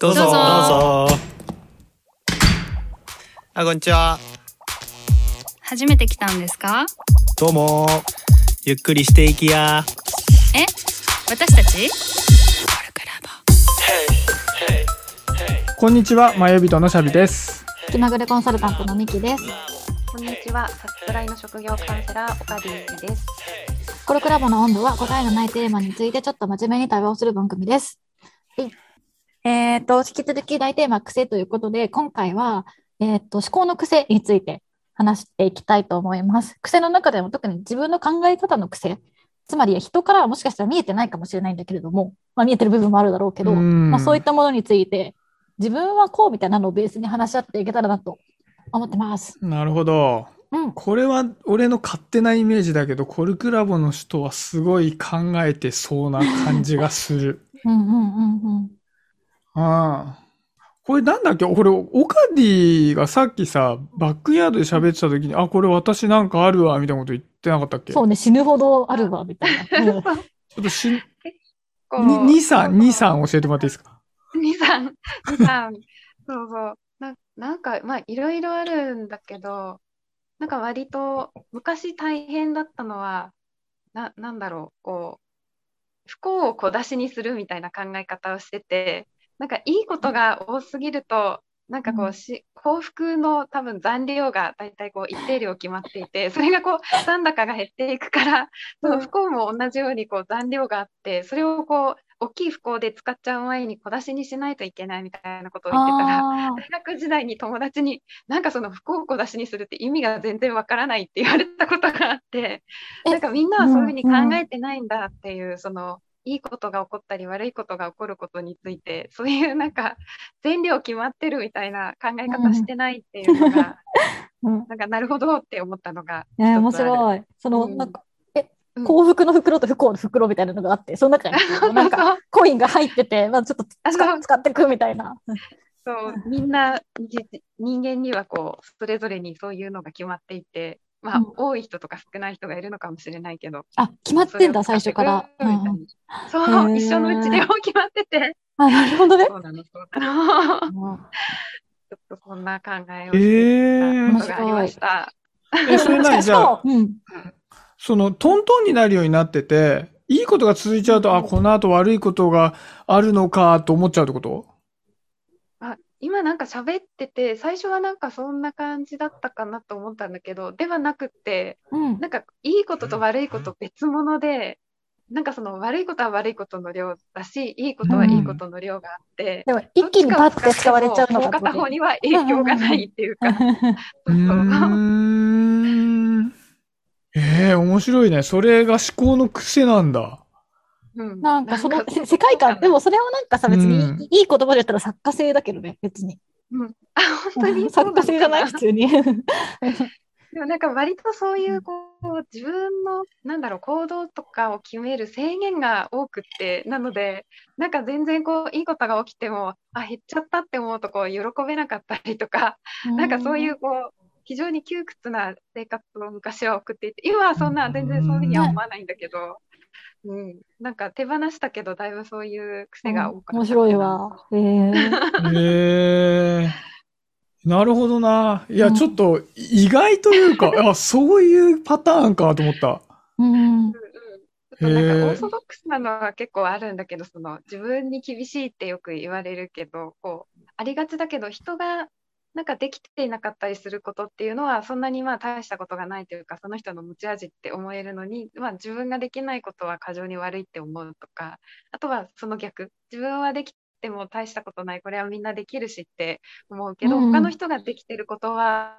どうぞ。どうぞどうぞ。あ、こんにちは。初めて来たんですか？どうも。ゆっくりしていきや。え？私たち？こんにちは、まゆびとのしゃびです。気まぐれコンサルタントのミキです。こんにちは、サスプライの職業カウンセラー、岡ディです。コルクラボの温度は答えのないテーマについてちょっと真面目に対話をする番組です。はいえっ、と、引き続き大テーマ癖ということで、今回は、えっ、と、思考の癖について話していきたいと思います。癖の中でも特に自分の考え方の癖、つまり人からはもしかしたら見えてないかもしれないんだけれども、まあ見えてる部分もあるだろうけど、うんまあそういったものについて、自分はこうみたいなのをベースに話し合っていけたらなと思ってます。なるほど。うん。これは俺の勝手なイメージだけど、コルクラボの人はすごい考えてそうな感じがする。うんうんうんうん。ああ。これなんだっけ？これ、オカディがさっきさ、バックヤードで喋ってた時に、あ、これ私なんかあるわ、みたいなこと言ってなかったっけ？そうね、死ぬほどあるわ、みたいな。うんちょっとし、こうに、2、3、2、3教えてもらっていいですか？二三、二三、そうそう。な、なんか、まあ、いろいろあるんだけど、なんか割と、昔大変だったのは、な、なんだろう、こう、不幸を小出しにするみたいな考え方をしてて、なんかいいことが多すぎると、なんかこううん。し、幸福の多分残量が大体こう一定量決まっていて、それがこう残高が減っていくから、その不幸も同じようにこう残量があって、それをこう大きい不幸で使っちゃう前に小出しにしないといけないみたいなことを言ってたら、あ大学時代に友達になんかその不幸を小出しにするって意味が全然わからないって言われたことがあって、えなんかみんなはそういうふうにうんうん。考えてないんだっていう、そのいいことが起こったり悪いことが起こることについて、そういうなんか 全量決まってるみたいな考え方してないっていうのが、ー うん。なんかなるほどって思ったのがね、面。白い。その、うんなんか、え、うん幸福の袋と不幸の袋みたいなのがあって、その中になんか、コインが入ってて、まあちょっと使っていくみたいな。そう、みんなじ人間にはこう、それぞれにそういうのが決まっていて、まあ、うん。多い人とか少ない人がいるのかもしれないけど、あ、決まってんだ、最初から。そう、一生のうちでも決まってて、あ、なるほどね。そうなの、そう。なの。ちょうんっとそんな考えをえしてえたことがありました。え、それ何 じゃあ、う。ん。その、トントンになるようになってて、いいことが続いちゃうと、あ、この後悪いことがあるのかと思っちゃうってこと？あ今なんか喋ってて、最初はなんかそんな感じだったかなと思ったんだけど、ではなくって、うん。なんかいいことと悪いこと別物で、なんかその悪いことは悪いことの量だし、いいことはいいことの量があって、でも、一気にパッて使われちゃうのもうか片方には影響がないっていうか。ええ面白いね。それが思考の癖なんだ。うん。なんかその世界観、でもそれはなんかさ、別にうん。いい言葉で言ったら作家性だけどね、別に。うん。あ、本当に？作家性じゃない？普通に。でもなんか割とそういうこう自分のなんだろう行動とかを決める制限が多くってなのでなんか全然こういいことが起きてもあ減っちゃったって思うとこう喜べなかったりとかなんかそういうこう非常に窮屈な生活を昔は送っていて今はそんな全然そういうふうには思わないんだけど、うん、なんか手放したけどだいぶそういう癖が多かった面白いわ。え なるほどな。いや、うんちょっと意外というか、あ、そういうパターンかと思った。うん。なんかオーソドックスなのは結構あるんだけど、その自分に厳しいってよく言われるけど、こう、ありがちだけど、人がなんかできていなかったりすることっていうのは、そんなにまあ大したことがないというか、その人の持ち味って思えるのに、まあ自分ができないことは過剰に悪いって思うとか、あとはその逆、自分はできても大したことない、これはみんなできるしって思うけど、うんうん。他の人ができてることは、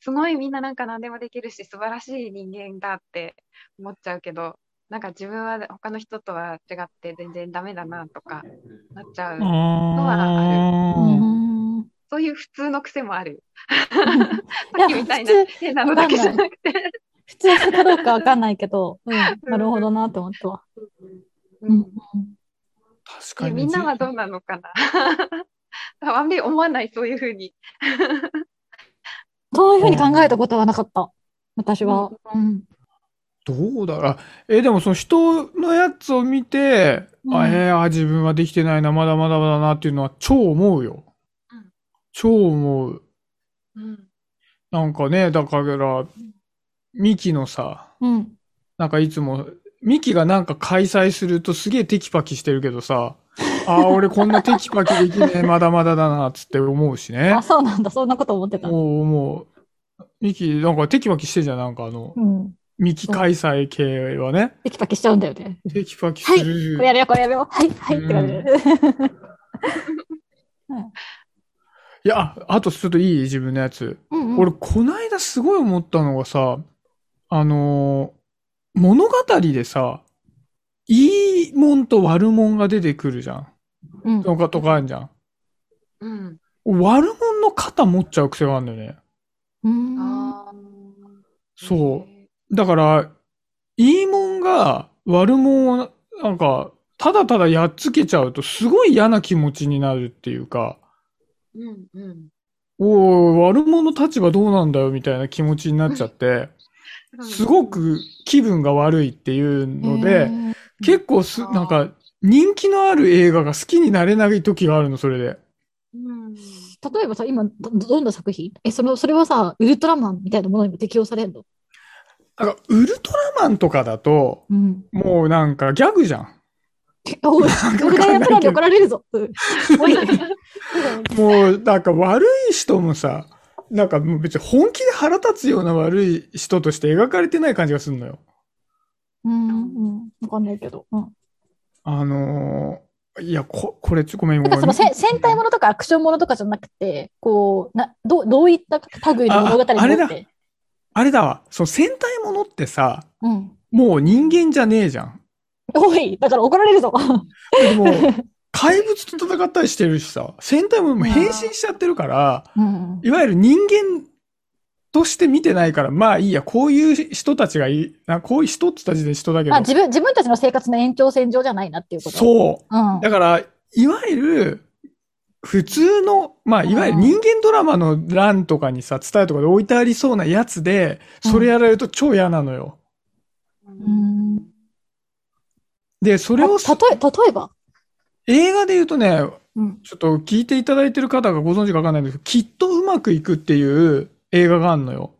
すごいみんななんか何でもできるし、素晴らしい人間だって思っちゃうけど、なんか自分は他の人とは違って全然ダメだなとかなっちゃう。はあうーんそういう普通の癖もある。さっきみたいな普変なのだけじゃなくて。普通かどうかわかんないけど、うん、なるほどなって思ったわ。うんうん確かに。えみんなはどうなのかな あんまり思わない、そういうふうに。そういうふうに考えたことはなかった。私は。うん。どうだろう。あえ、でもその人のやつを見て、うんあえー、あ自分はできてないな、まだまだまだなっていうのは超思うようん。超思う。うん。なんかね、だから、ミキのさ、うん。なんかいつも、ミキがなんか開催するとすげえテキパキしてるけどさ、ああ、俺こんなテキパキできねえ、まだまだだな、つって思うしねあ、。そうなんだ。そんなこと思ってた。もう、もう、ミキ、なんかテキパキしてんじゃん、なんかあの、うん。ミキ開催系はね。テキパキしちゃうんだよね。テキパキすはいる。これやめよう、これやめよう。はい、はい、って感じで。いや、ああとちょっといい？自分のやつ。うんうん俺、こないだすごい思ったのがさ、あのー物語でさ、いいもんと悪もんが出てくるじゃん。うんとか、とかあるじゃん。うん。悪もんの肩持っちゃう癖があるんだよね。うんそう。だから、いいもんが悪もんを、なんか、ただただやっつけちゃうと、すごい嫌な気持ちになるっていうか、うんうん。おい、悪者の立場どうなんだよみたいな気持ちになっちゃって、すごく気分が悪いっていうので、結構す、なんか、人気のある映画が好きになれない時があるの、それで。うん。例えばさ、今、どどんな作品？え、その、それはさ、ウルトラマンみたいなものにも適用されるの？なんか、ウルトラマンとかだと、うん。もうなんかギャグじゃん。おい、か俺がやプランで怒られるぞ。もう、なんか悪い人もさ、なんかもう別に本気で腹立つような悪い人として描かれてない感じがするのよ。うん、うん、わかんないけど。うん。あのーいや、こ、これちょ、ごめん、ごめん。なんかそのせ戦隊ものとかアクションものとかじゃなくて、こう、な、どう、どういった類の物語にああれだって。あれだわ。そう、戦隊ものってさ、うん。もう人間じゃねえじゃん。おい、だから怒られるぞ。でも、怪物と戦ったりしてるしさ、戦隊も変身しちゃってるから、うん。いわゆる人間として見てないから、まあいいや、こういう人たちがいい、なこういう人た時点で人だけどまあ、、自分、自分たちの生活の延長線上じゃないなっていうこと。う。そう。うん。だから、いわゆる、普通の、まあ、いわゆる人間ドラマの欄とかにさ、伝えとかで置いてありそうなやつで、それやられると超嫌なのよ。うん。で、それをたとえ、例えば？映画で言うとね、うん。ちょっと聞いていただいてる方がご存知かわかんないんですけど、きっとうまくいくっていう映画があるのよ。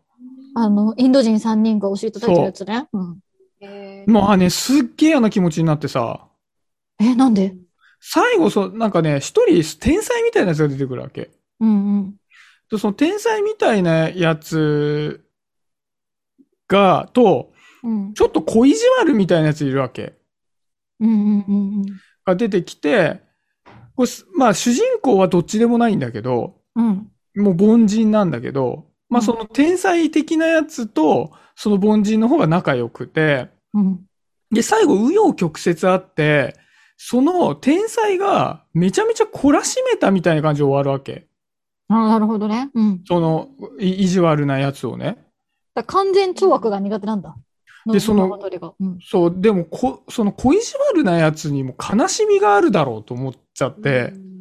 あの、インド人3人が教えてたやつね。うん。えーもうあね、すっげえ嫌な気持ちになってさ、え、なんで？最後、そう、なんかね、一人天才みたいなやつが出てくるわけ。うんうん。でその天才みたいなやつが、と、うん。ちょっと小意地悪みたいなやついるわけ。うんうんうんが出てきて、まあ主人公はどっちでもないんだけど、うん。うん。もう凡人なんだけど、まあその天才的なやつと、その凡人の方が仲良くて、うん。で、最後、紆余曲折あって、その天才がめちゃめちゃ懲らしめたみたいな感じで終わるわけ。ああ、なるほどね。うん。その、い意地悪なやつをね。完全懲悪が苦手なんだ。でその。そう、でもこ、その小意地悪なやつにも悲しみがあるだろうと思っちゃって、うん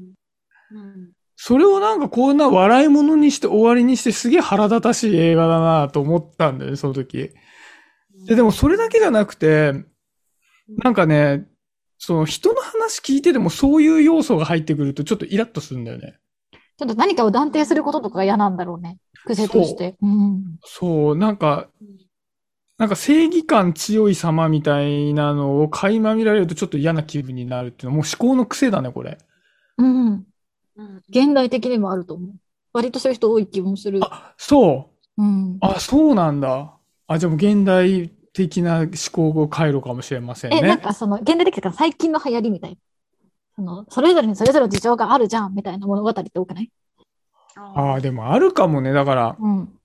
それをなんかこんな笑い物にして終わりにしてすげえ腹立たしい映画だなと思ったんだよね、その時。で、でもそれだけじゃなくて、なんかね、その人の話聞いててもそういう要素が入ってくるとちょっとイラッとするんだよね。ちょっと何かを断定することとかが嫌なんだろうね。癖として。うん。そう、なんか、なんか正義感強い様みたいなのを垣間見られるとちょっと嫌な気分になるっていうのはもう思考の癖だね、これ。うん。うん現代的にもあると思う。割とそういう人多い気もする。そう。うん。あ、そうなんだ。あ、じゃあもう現代的な思考回路かもしれませんえ、なんね。かその、現代的か最近の流行りみたいな。その、それぞれにそれぞれの事情があるじゃん、みたいな物語って多くない？ああ、でもあるかもね。だから、うん。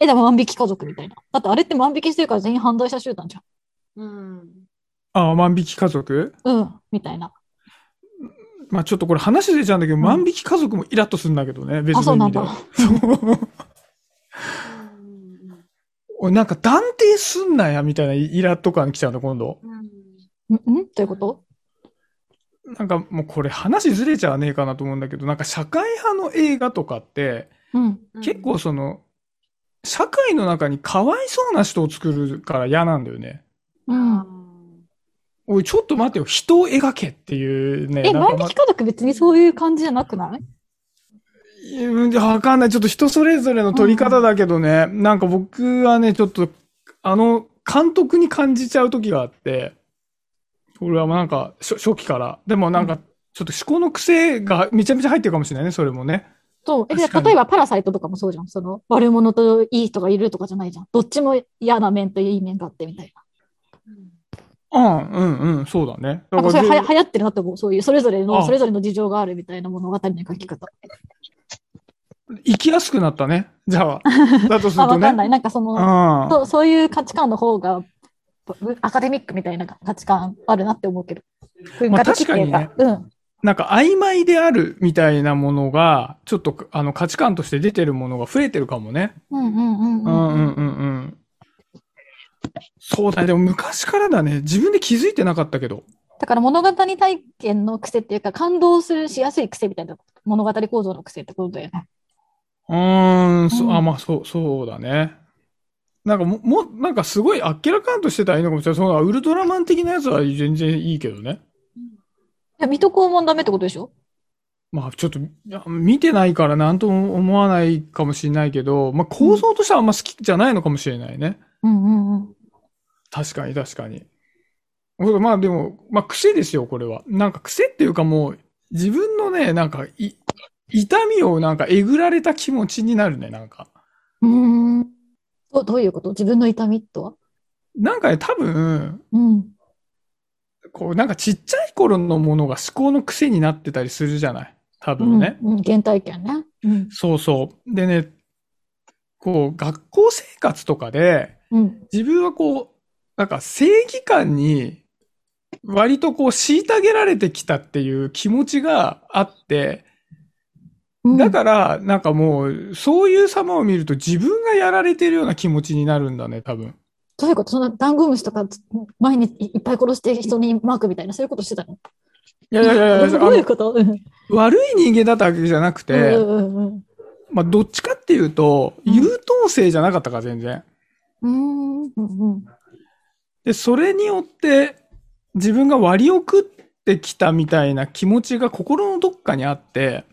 うんえ、でも万引き家族みたいな。だってあれって万引きしてるから全員犯罪者集団じうんああ、万引き家族？ゃん。うん。みたいな。まあちょっとこれ話出ちゃうんだけど、ん万引き家族もイラッとするんだけどね、別あ、そうのなん意味でだは。。そう。おいなんか断定すんなや、みたいなイラッと感来ちゃうの、今度。うんんん？どういうこと？なんかもうこれ話ずれちゃわねえかなと思うんだけど、なんか社会派の映画とかって、うん。結構その、社会の中にかわいそうな人を作るから嫌なんだよね。うん。おい、ちょっと待ってよ、人を描けっていうね。え、なんか万引き家族別にそういう感じじゃなくない？うんわかんない。ちょっと人それぞれの撮り方だけどね、なんか僕はね、ちょっと、あの、監督に感じちゃう時があって、俺はなんか、初初期から。でもなんか、ちょっと思考の癖がめちゃめちゃ入ってるかもしれないね、それもね。そう。え、例えばパラサイトとかもそうじゃん。その、悪者といい人がいるとかじゃないじゃん。どっちも嫌な面といい面があってみたいうん、うん、うん、そうだね。な。なんかそれはや流行ってるなって思う。そういう、それぞれの、あそれぞれの事情があるみたいな物語の書き方。生きやすくなったね。じゃあ。だとするあ、とね。わかんない。なんかその、うん。そうそういう価値観の方が、ぶアカデミックみたいな価値観あるなって思うけど。まあか。うん。なんか曖昧であるみたいなものが、ちょっとあの価値観として出てるものが増えてるかもね。うんうんうんうんうんうんうん。そうだね。でも昔からだね。自分で気づいてなかったけど。だから物語体験の癖っていうか、感動するしやすい癖みたいな物語構造の癖ってことだよね。うーん、そうんあ、まあ、そう、そうだね。なんかも、も、なんかすごいあっけらかんとしてたらいいのかもしれない。そのウルトラマン的なやつは全然いいけどね。いや、水戸黄門ダメってことでしょ？まあ、ちょっと、いや見てないからなんとも思わないかもしれないけど、まあ、構造としてはあんま好きじゃないのかもしれないね。うんうんうん。確かに確かに。まあでも、まあ癖ですよ、これは。なんか癖っていうかもう、自分のね、なんか、い、痛みをなんかえぐられた気持ちになるね、なんか。うーん。どどういうこと？自分の痛みとは？なんかね、多分、うん。こう、なんかちっちゃい頃のものが思考の癖になってたりするじゃない？多分ね。うん、うん、原体験ね。うん。そうそう。でね、こう、学校生活とかで、うん。自分はこう、なんか正義感に、割とこう、虐げられてきたっていう気持ちがあって、うんだから、なんかもう、そういう様を見ると自分がやられてるような気持ちになるんだね、多分。どういうこと？そんなダンゴムシとか前にいっぱい殺して人にマークみたいな、そういうことしてたの？いやいやいやいや、どういうこと？うん。悪い人間だったわけじゃなくて、うんうんうんまあ、どっちかっていうと、うん。優等生じゃなかったから、全然。うんうんうんで、それによって、自分が割を食ってきたみたいな気持ちが心のどっかにあって。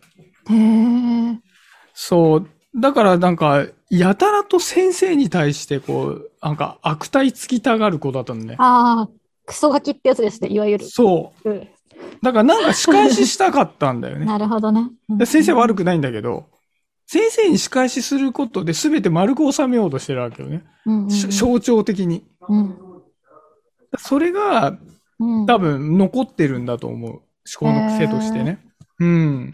そう。だからなんか、やたらと先生に対してこう、なんか悪態つきたがる子だったのね。ああ、クソガキってやつですね、いわゆる。そう。うんだからなんか仕返ししたかったんだよね。なるほどね。うんで先生悪くないんだけど、先生に仕返しすることで全て丸く収めようとしてるわけよね。うんうんうんし象徴的に。うんそれがうん多分残ってるんだと思う。思考の癖としてね。うん。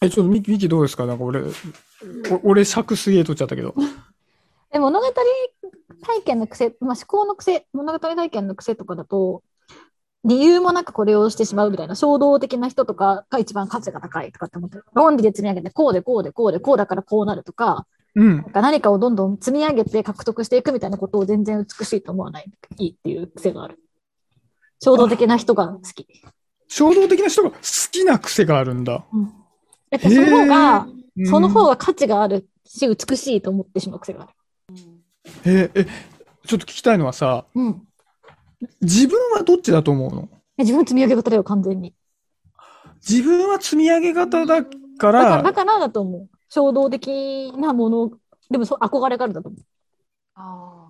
え、ちょっとミキ、ミキどうですか？なんか俺、お俺尺すげえ取っちゃったけど。で物語体験の癖、まあ、思考の癖、物語体験の癖とかだと、理由もなくこれをしてしまうみたいな衝動的な人とかが一番価値が高いとかって思ってる。論理で積み上げて、こうでこうでこうでこうだからこうなるとか、うんな。んか何かをどんどん積み上げて獲得していくみたいなことを全然美しいと思わない、いいっていう癖がある。衝動的な人が好き。衝動的な人が好きな癖があるんだ。だってその方が、その方が価値があるし、美しいと思ってしまう癖がある。え、え、ちょっと聞きたいのはさ、うん。自分はどっちだと思うの？え自分積み上げ型だよ、完全に。自分は積み上げ型だかだから、だら、からだと思う。衝動的なもの、でもそう憧れがあるんだと思う。あ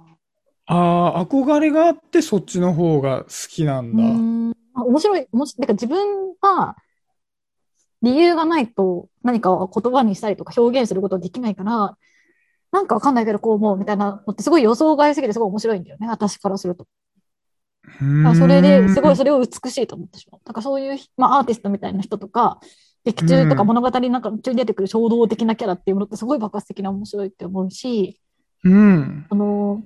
ああ、憧れがあってそっちの方が好きなんだ。んあ面白い、もし、だから自分は理由がないと何かを言葉にしたりとか表現することができないから、なんかわかんないけどこう思うみたいなのってすごい予想外すぎてすごい面白いんだよね、私からすると。それですごいそれを美しいと思ってしまう。だからそういう、まあアーティストみたいな人とか、劇中とか物語の中中に出てくる衝動的なキャラっていうものってすごい爆発的な面白いって思うし、うん。あの、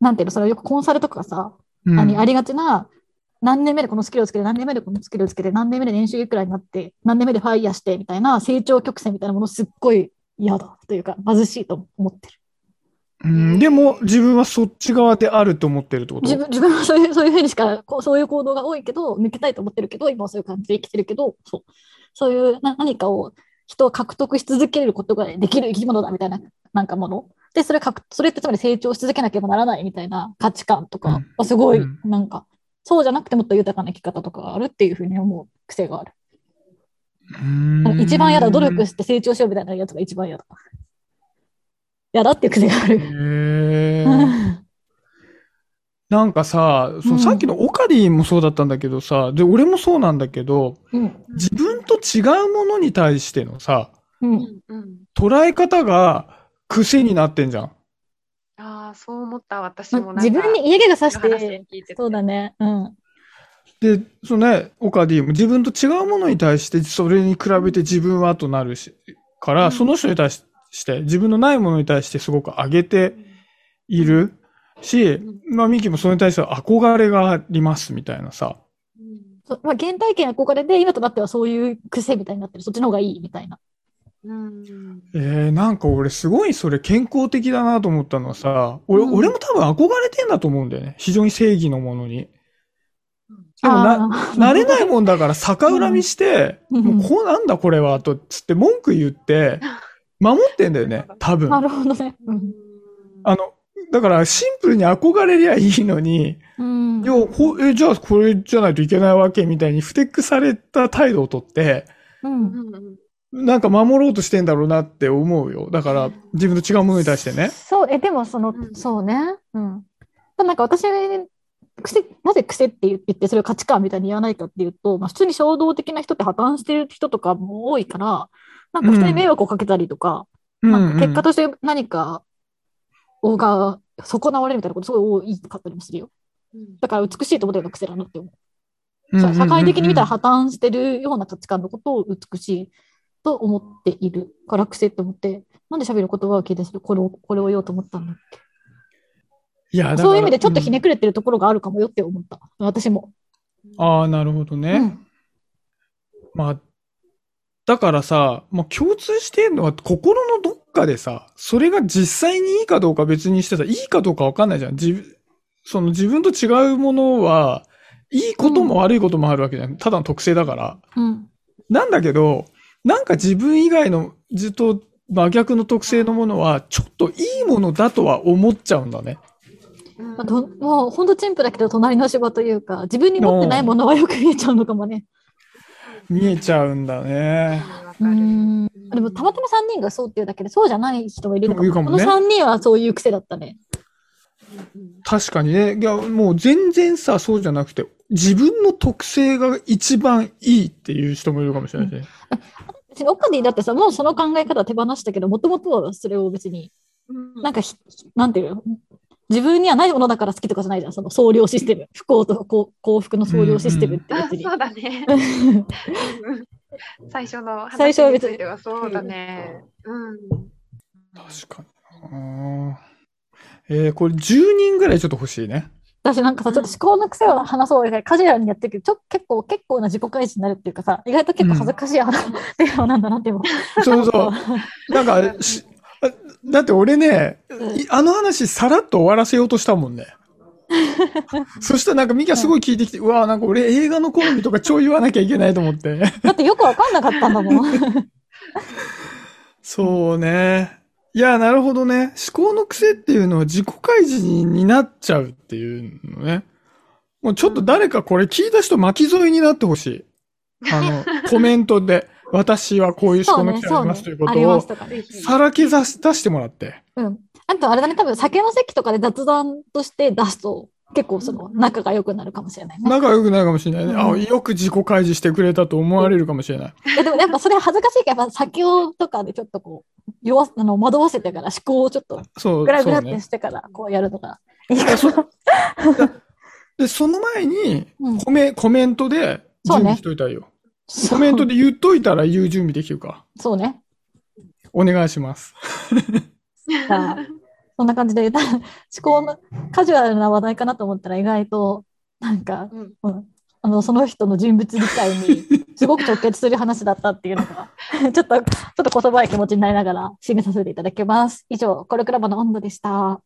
なんていうの、それよくコンサルとかさ、うんありがちな、何年目でこのスキルをつけて、何年目でこのスキルをつけて、何年目で年収いくらいになって、何年目でファイヤーして、みたいな成長曲線みたいなものすっごい嫌だというか、貧しいと思ってる。うんでも、自分はそっち側であると思ってるってこと？自分 自分はそういうそういうふうにしかこう、そういう行動が多いけど、抜けたいと思ってるけど、今はそういう感じで生きてるけど、そうそういうな何かを人を獲得し続けることができる生き物だみたいななんかもの。で、それ獲それってつまり成長し続けなければならないみたいな価値観とかはすごいうんなんかそうじゃなくてもっと豊かな生き方とかがあるっていうふうに思う癖がある。一番嫌だ、努力して成長しようみたいなやつが一番嫌だ。嫌だっていう癖がある。へーなんかさ、そのさっきのオカリンもそうだったんだけどさ、で、俺もそうなんだけど、うん。自分と違うものに対してのさ、うん。うん。捉え方が癖になってんじゃん。ああ、そう思った、私もなんか。自分に嫌気がさして、そうだね。うん。で、そのね、オカディも自分と違うものに対して、それに比べて自分はとなるし、から、うんその人に対して、自分のないものに対してすごく上げているし、まあ、ミキもそれに対しては憧れがありますみたいなさ。うんまあ、原体験憧れで、今となってはそういう癖みたいになってる。そっちの方がいいみたいな。うん。えー、なんか俺すごいそれ健康的だなと思ったのはさ、俺、うん俺も多分憧れてんだと思うんだよね。非常に正義のものに。でもな、慣れないもんだから逆恨みして、うんもうこうなんだこれは、と、つって文句言って、守ってんだよね、多分。なるほどね。うん。あの、だからシンプルに憧れりゃいいのに、うんいや、こえ、じゃあこれじゃないといけないわけみたいにふてくされた態度をとって、うんうんうんなんか守ろうとしてんだろうなって思うよ。だから自分と違うものに対してね。そう、え、でもその、うんそうね。うん。なんか私、癖、なぜ癖って言ってそれを価値観みたいに言わないかっていうと、まあ普通に衝動的な人って破綻してる人とかも多いから、なんか人に迷惑をかけたりとか、なんか結果として何かをが損なわれるみたいなことすごい多いかったりもするよ。うんだから美しいと思ってるのが癖だなって思う。うんうんうんうん社会的に見たら破綻してるような価値観のことを美しいと思っているから癖って思って、なんで喋る言葉を聞いてこれを、これを言おうと思ったんだっいや、そういう意味でちょっとひねくれてるところがあるかもよって思った。私も。ああ、なるほどね。うんまあ、だからさ、まあ共通してるのは心のどっかでさ、それが実際にいいかどうか別にしてさ、いいかどうかわかんないじゃん。自分、その自分と違うものは、いいことも悪いこともあるわけじゃん。ただの特性だから。うん。なんだけど、なんか自分以外のずっと真逆の特性のものは、ちょっといいものだとは思っちゃうんだね。うんまあどもう、ほんとチンプだけど、隣の芝というか、自分に持ってないものはよく見えちゃうのかもね。見えちゃうんだね。うん。でも、たまたま3人がそうっていうだけで、そうじゃない人もいるのかも。かもねこの3人はそういう癖だったね。うん確かにね。いや、もう全然さ、そうじゃなくて、自分の特性が一番いいっていう人もいるかもしれないしね。別にオカディだってさ、もうその考え方は手放したけど、もともとはそれを別に、うんなんかひ、なんていうの？自分にはないものだから好きとかじゃないじゃん。その総量システム。不幸と幸幸福の総量システムってあ別に。そうだね。う ん最初の最初は別に話についてはそうだね。うん。確かにな。えー、これ10人ぐらいちょっと欲しいね。私なんかさ、ちょっと思考の癖を話そう以外、カジュアルにやってるけど、ちょ結構、結構な自己開示になるっていうかさ、意外と結構恥ずかしい話、テーマなんだなって思う。そうそう。なんか、だって俺ね、いあの話さらっと終わらせようとしたもんね。そしたらなんかミキはすごい聞いてきて、うわなんか俺映画の好みとか超言わなきゃいけないと思って。だってよくわかんなかったんだもん。そうね。いや、なるほどね。思考の癖っていうのは自己開示になっちゃうっていうのね。もうちょっと誰かこれ聞いた人巻き添えになってほしい。あの、コメントで、私はこういう思考の癖ありますという。ことを。さらけ出し出してもらって。うん。あとあれだね、多分酒の席とかで雑談として出すと、結構その仲が良くなるかもしれないね。仲良くなるかもしれないね。うんあ、よく自己開示してくれたと思われるかもしれない。えでもやっぱそれ恥ずかしいから、やっぱ酒をとかでちょっとこう、弱すあの惑わせてから思考をちょっとそう、グラグラって。してからこうやるのがいいかそな。で、その前にうん、コメ、コメントで準備しといたいよ。コメントで言っといたら言う準備できるか。そうね。お願いします。そんな感じで、思考のカジュアルな話題かなと思ったら意外と、なんか、うんうんあの、その人の人物理解にすごく直結する話だったっていうのが、ちょっと、ちょっとこそばい気持ちになりながら締めさせていただきます。以上、コルクラボの温度でした。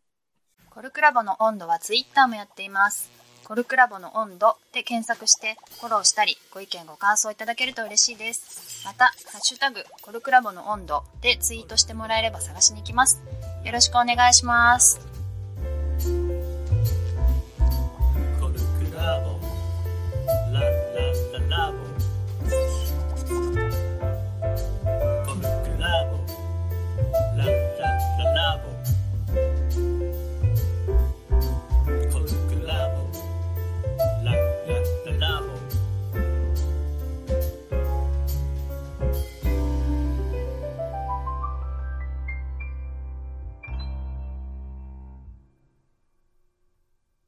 コルクラボの温度はツイッターもやっています。コルクラボの温度で検索してフォローしたり、ご意見ご感想いただけると嬉しいです。また、ハッシュタグコルクラボの温度でツイートしてもらえれば探しに行きます。よろしくお願いします。コルクラボ